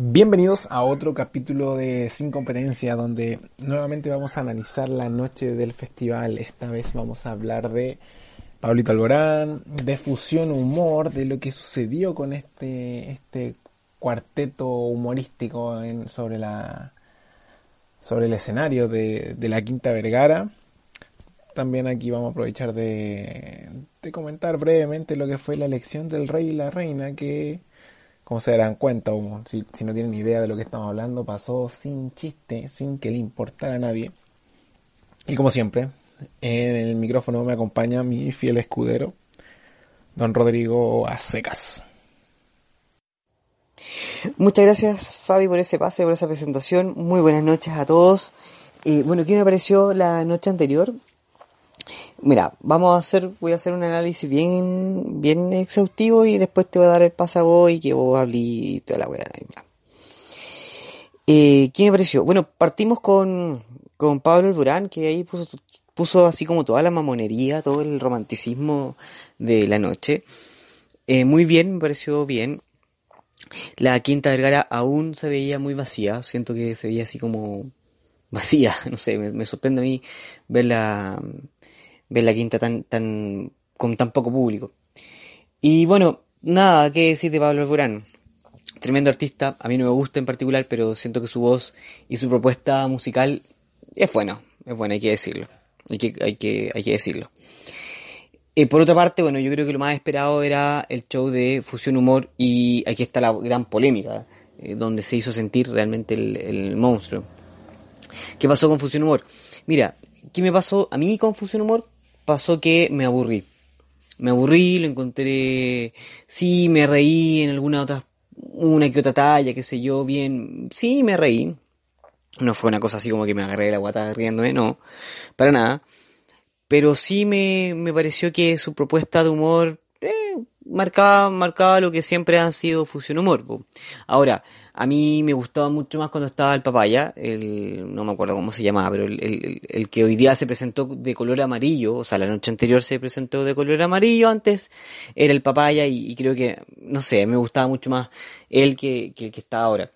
Bienvenidos a otro capítulo de Sin Competencia donde nuevamente vamos a analizar la noche del festival. Esta vez vamos a hablar de Pablito Alborán, de fusión humor, de lo que sucedió con este, este cuarteto humorístico en, sobre, la, sobre el escenario de, la Quinta Vergara. También aquí vamos a aprovechar de, de comentar brevemente lo que fue la elección del rey y la reina que como se darán cuenta, o si, si, no tienen idea de lo que estamos hablando, pasó sin chiste, sin que le importara a nadie. Y como siempre, en el micrófono me acompaña mi fiel escudero, don Rodrigo Acecas. Muchas gracias Fabi por ese pase, por esa presentación. Muy buenas noches a todos. Eh, bueno, ¿qué me pareció la noche anterior? Mira, vamos a hacer, voy a hacer un análisis bien, bien exhaustivo y después te voy a dar el pase a vos y que vos hablé y toda la weá. Eh, ¿Qué me pareció? Bueno, partimos con, con Pablo Durán, que ahí puso, puso así como toda la mamonería, todo el romanticismo de la noche. Eh, muy bien, me pareció bien. La Quinta Vergara aún se veía muy vacía, siento que se veía así como vacía, no sé, me, me sorprende a mí verla ver la quinta tan, tan, con tan poco público. Y bueno, nada que decir de Pablo Alborán. Tremendo artista, a mí no me gusta en particular, pero siento que su voz y su propuesta musical es buena, es buena, hay que decirlo. Hay que, hay que, hay que decirlo. Eh, por otra parte, bueno, yo creo que lo más esperado era el show de Fusión Humor y aquí está la gran polémica, eh, donde se hizo sentir realmente el monstruo. ¿Qué pasó con Fusión Humor? Mira, ¿qué me pasó a mí con Fusión Humor? Pasó que me aburrí. Me aburrí, lo encontré, sí, me reí en alguna otra, una que otra talla, qué sé yo, bien, sí, me reí. No fue una cosa así como que me agarré la guata riéndome, no, para nada. Pero sí me, me pareció que su propuesta de humor marcaba, marcaba lo que siempre han sido Fusión Humor. Ahora, a mí me gustaba mucho más cuando estaba el papaya, el, no me acuerdo cómo se llamaba, pero el, el, el, que hoy día se presentó de color amarillo, o sea, la noche anterior se presentó de color amarillo, antes era el papaya y, y creo que, no sé, me gustaba mucho más él que, que el que está ahora.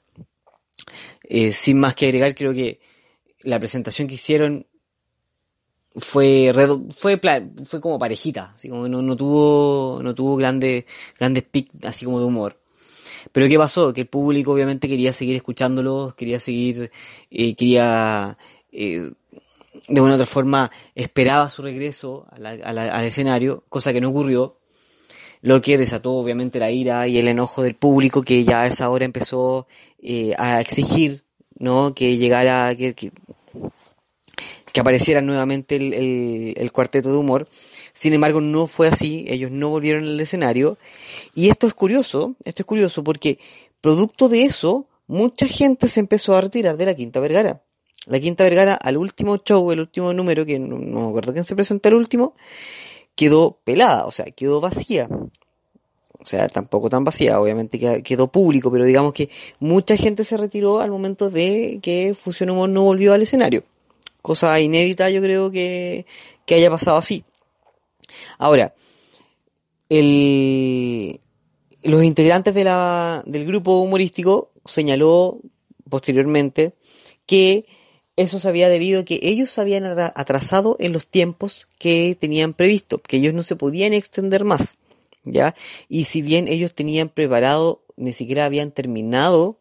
Eh, sin más que agregar, creo que la presentación que hicieron fue fue fue como parejita, así como no, no tuvo no tuvo grandes grandes pics así como de humor. Pero ¿qué pasó? Que el público obviamente quería seguir escuchándolos, quería seguir, eh, quería, eh, de una u otra forma, esperaba su regreso al escenario, cosa que no ocurrió, lo que desató obviamente la ira y el enojo del público que ya a esa hora empezó eh, a exigir, ¿no? Que llegara, que, que apareciera nuevamente el, el, cuarteto de humor. Sin embargo, no fue así, ellos no volvieron al escenario. Y esto es curioso, esto es curioso porque producto de eso, mucha gente se empezó a retirar de la Quinta Vergara. La Quinta Vergara, al último show, el último número, que no, no me acuerdo quién se presentó el último, quedó pelada, o sea, quedó vacía. O sea, tampoco tan vacía, obviamente quedó público, pero digamos que mucha gente se retiró al momento de que Fusión Humor no volvió al escenario cosa inédita yo creo que, que haya pasado así. Ahora, el, los integrantes de la, del grupo humorístico señaló posteriormente que eso se había debido a que ellos se habían atrasado en los tiempos que tenían previsto, que ellos no se podían extender más, ¿ya? Y si bien ellos tenían preparado, ni siquiera habían terminado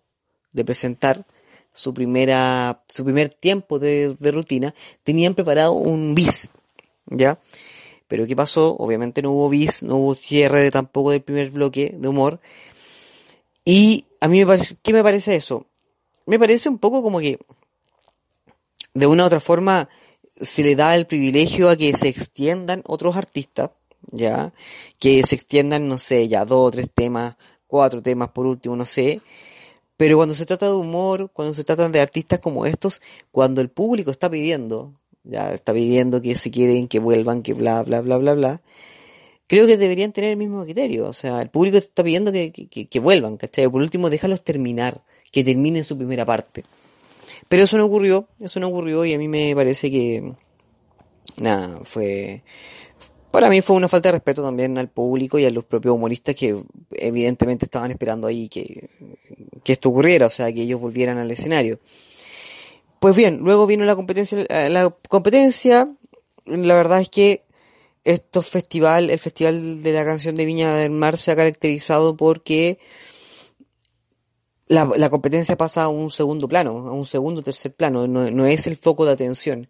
de presentar su primera, su primer tiempo de, de rutina, tenían preparado un bis, ¿ya? Pero ¿qué pasó? Obviamente no hubo bis, no hubo cierre de tampoco del primer bloque de humor. Y a mí me parece, ¿qué me parece eso? Me parece un poco como que, de una u otra forma, se le da el privilegio a que se extiendan otros artistas, ya, que se extiendan, no sé, ya dos o tres temas, cuatro temas por último, no sé, pero cuando se trata de humor, cuando se trata de artistas como estos, cuando el público está pidiendo, ya está pidiendo que se queden, que vuelvan, que bla, bla, bla, bla, bla, creo que deberían tener el mismo criterio. O sea, el público está pidiendo que, que, que vuelvan, ¿cachai? Por último, déjalos terminar, que terminen su primera parte. Pero eso no ocurrió, eso no ocurrió y a mí me parece que, nada, fue, para mí fue una falta de respeto también al público y a los propios humoristas que evidentemente estaban esperando ahí que, que esto ocurriera, o sea, que ellos volvieran al escenario. Pues bien, luego vino la competencia, la competencia, la verdad es que estos festival, el festival de la canción de Viña del Mar se ha caracterizado porque la, la competencia pasa a un segundo plano, a un segundo tercer plano, no, no es el foco de atención.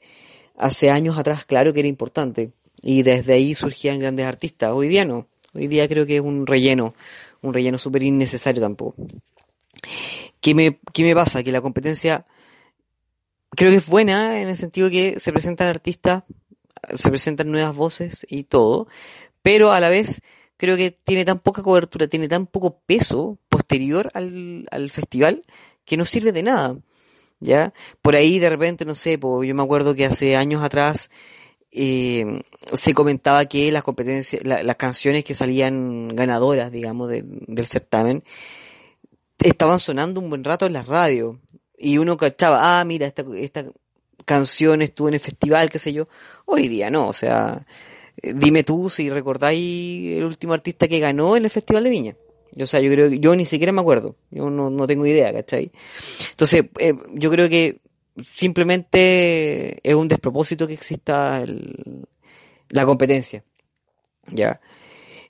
Hace años atrás, claro que era importante, y desde ahí surgían grandes artistas. Hoy día no, hoy día creo que es un relleno, un relleno súper innecesario tampoco. ¿Qué me, ¿Qué me pasa? Que la competencia creo que es buena en el sentido que se presentan artistas, se presentan nuevas voces y todo, pero a la vez creo que tiene tan poca cobertura, tiene tan poco peso posterior al, al festival que no sirve de nada. ¿Ya? Por ahí de repente, no sé, pues, yo me acuerdo que hace años atrás eh, se comentaba que las competencias, la, las canciones que salían ganadoras, digamos, de, del certamen, estaban sonando un buen rato en la radio. Y uno cachaba, ah, mira, esta, esta canción estuvo en el festival, qué sé yo. Hoy día no, o sea, dime tú si recordáis el último artista que ganó en el Festival de Viña. O sea, yo creo que yo ni siquiera me acuerdo. Yo no, no tengo idea, ¿cachai? Entonces, eh, yo creo que simplemente es un despropósito que exista la competencia. ¿Ya?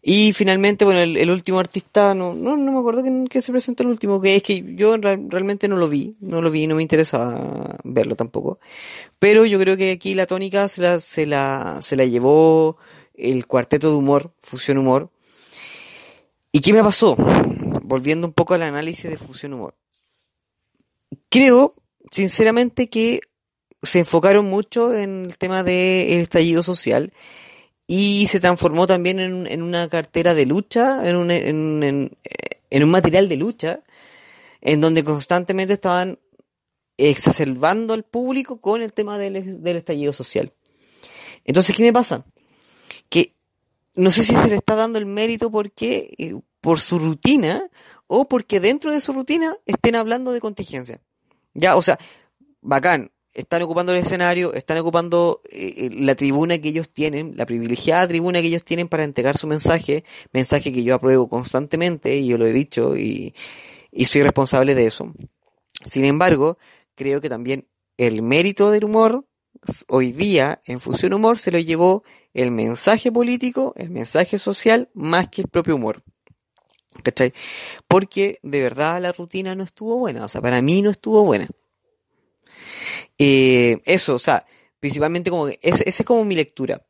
Y finalmente, bueno, el, último artista, no, no, no me acuerdo que, que, se presentó el último, que es que yo real, realmente no lo vi, no lo vi, no me interesa verlo tampoco. Pero yo creo que aquí la tónica se la, se la, se la llevó el cuarteto de humor, Fusión Humor. ¿Y qué me pasó? Volviendo un poco al análisis de Fusión Humor. Creo, sinceramente, que se enfocaron mucho en el tema del estallido social y se transformó también en, en una cartera de lucha, en un, en, en, en un material de lucha, en donde constantemente estaban exacerbando al público con el tema del, del estallido social. Entonces, ¿qué me pasa? Que no sé si se le está dando el mérito porque eh, por su rutina o porque dentro de su rutina estén hablando de contingencia. Ya, o sea, bacán, están ocupando el escenario, están ocupando eh, la tribuna que ellos tienen, la privilegiada tribuna que ellos tienen para entregar su mensaje, mensaje que yo apruebo constantemente, y yo lo he dicho, y, y soy responsable de eso. Sin embargo, creo que también el mérito del humor, hoy día, en Fusión Humor, se lo llevó el mensaje político, el mensaje social, más que el propio humor. ¿Cachai? Porque de verdad la rutina no estuvo buena, o sea, para mí no estuvo buena. Eh, eso, o sea, principalmente como que esa es como mi lectura.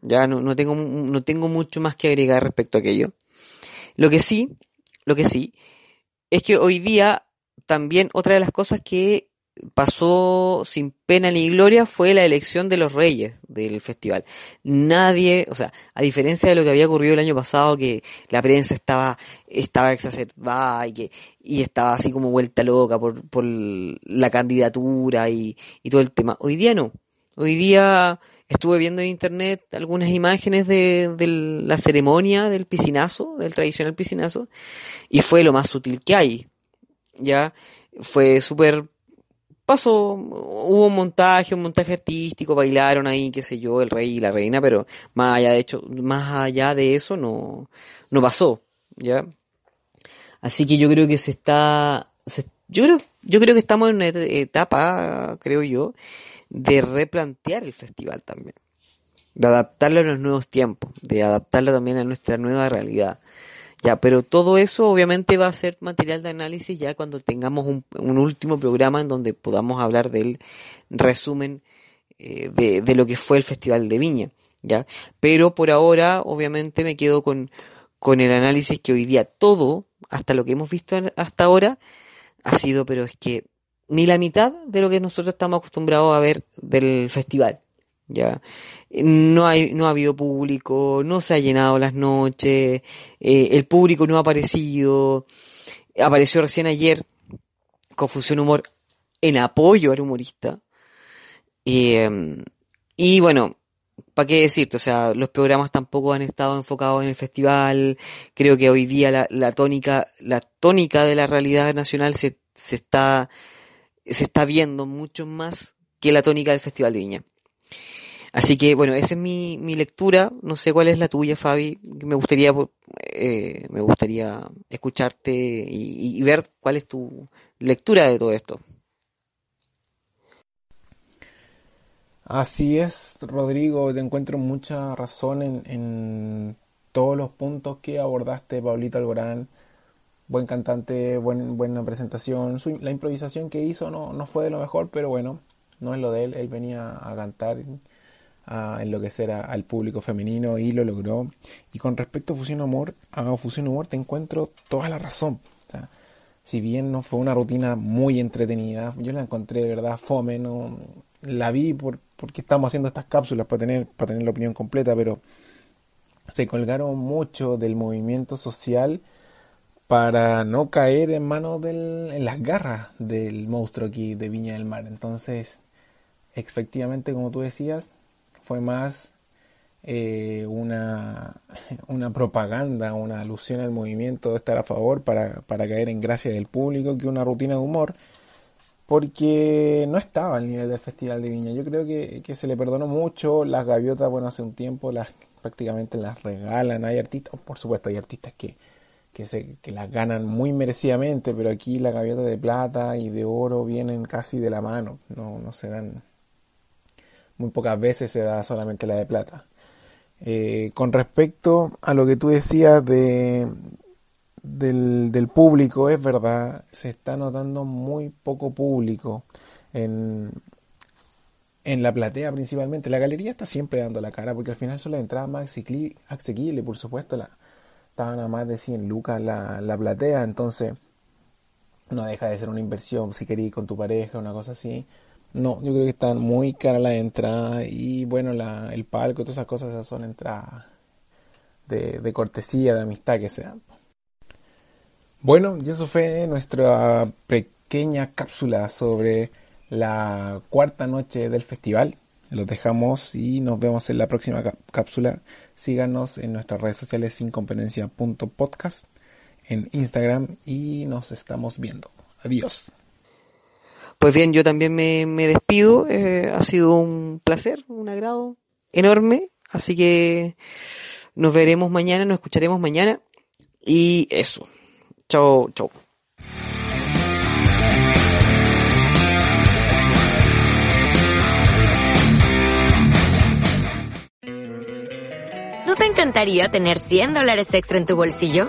Ya no, no, tengo, no tengo mucho más que agregar respecto a aquello. Lo que sí, lo que sí, es que hoy día también otra de las cosas que pasó sin pena ni gloria fue la elección de los reyes del festival. Nadie, o sea, a diferencia de lo que había ocurrido el año pasado, que la prensa estaba, estaba exacerbada y que, y estaba así como vuelta loca por, por la candidatura y, y todo el tema. Hoy día no. Hoy día estuve viendo en internet algunas imágenes de, de la ceremonia del piscinazo, del tradicional piscinazo, y fue lo más sutil que hay. Ya fue súper pasó, hubo un montaje, un montaje artístico, bailaron ahí, qué sé yo, el rey y la reina, pero más allá de hecho, más allá de eso no, no pasó, ¿ya? Así que yo creo que se está, se, yo creo, yo creo que estamos en una etapa, creo yo, de replantear el festival también, de adaptarlo a los nuevos tiempos, de adaptarlo también a nuestra nueva realidad. Ya, pero todo eso obviamente va a ser material de análisis ya cuando tengamos un, un último programa en donde podamos hablar del resumen eh, de, de, lo que fue el Festival de Viña, ya. Pero por ahora, obviamente, me quedo con, con el análisis que hoy día todo, hasta lo que hemos visto hasta ahora, ha sido, pero es que ni la mitad de lo que nosotros estamos acostumbrados a ver del festival. Ya no hay no ha habido público no se ha llenado las noches eh, el público no ha aparecido apareció recién ayer Confusión Humor en apoyo al humorista eh, y bueno ¿para qué decirte? O sea, los programas tampoco han estado enfocados en el festival. Creo que hoy día la, la tónica, la tónica de la realidad nacional se, se está, se está viendo mucho más que la tónica del Festival de Viña. Así que bueno, esa es mi, mi lectura. No sé cuál es la tuya, Fabi. Me gustaría, eh, me gustaría escucharte y, ver cuál es tu lectura de todo esto. Así es, Rodrigo, te encuentro mucha razón en, en todos los puntos que abordaste, Pablito Alborán. Buen cantante, buen, buena presentación. Su- la improvisación que hizo no, no fue de lo mejor, pero bueno, no es lo de él. Él venía a cantar, a enloquecer a- al público femenino y lo logró. Y con respecto a Fusión Amor, a Fusión Humor, te encuentro toda la razón. Si bien no fue una rutina muy entretenida, yo la encontré de verdad fome, no la vi por, porque estamos haciendo estas cápsulas para tener, para tener la opinión completa, pero se colgaron mucho del movimiento social para no caer en manos del, en las garras del monstruo aquí de Viña del Mar. Entonces, efectivamente, como tú decías, fue más eh, una, una propaganda, una alusión al movimiento de estar a favor para, para caer en gracia del público que una rutina de humor, porque no estaba al nivel del Festival de Viña. Yo creo que, que se le perdonó mucho. Las gaviotas, bueno, hace un tiempo las prácticamente las regalan. Hay artistas, por supuesto, hay artistas que, que, se, que las ganan muy merecidamente, pero aquí la gaviota de plata y de oro vienen casi de la mano, no, no se dan, muy pocas veces se da solamente la de plata. Eh, con respecto a lo que tú decías de, del, del público, es verdad, se está notando muy poco público en, en la platea principalmente. La galería está siempre dando la cara porque al final son las entradas más asequi- asequibles, por supuesto, la, estaban a más de 100 lucas la, la platea, entonces no deja de ser una inversión si queréis ir con tu pareja, una cosa así. No, yo creo que están muy caras las entradas y bueno, el palco y todas esas cosas esas son entradas de, cortesía, de amistad que se dan. Bueno, y eso fue nuestra pequeña cápsula sobre la cuarta noche del festival. Los dejamos y nos vemos en la próxima cá- cápsula. Síganos en nuestras redes sociales sincompetencia.podcast en Instagram y nos estamos viendo. Adiós. Pues bien, yo también me, me despido. eh, ha sido un placer, un agrado enorme. Así que nos veremos mañana, nos escucharemos mañana. Y eso. Chao, chao. ¿No te encantaría tener 100 dólares extra en tu bolsillo?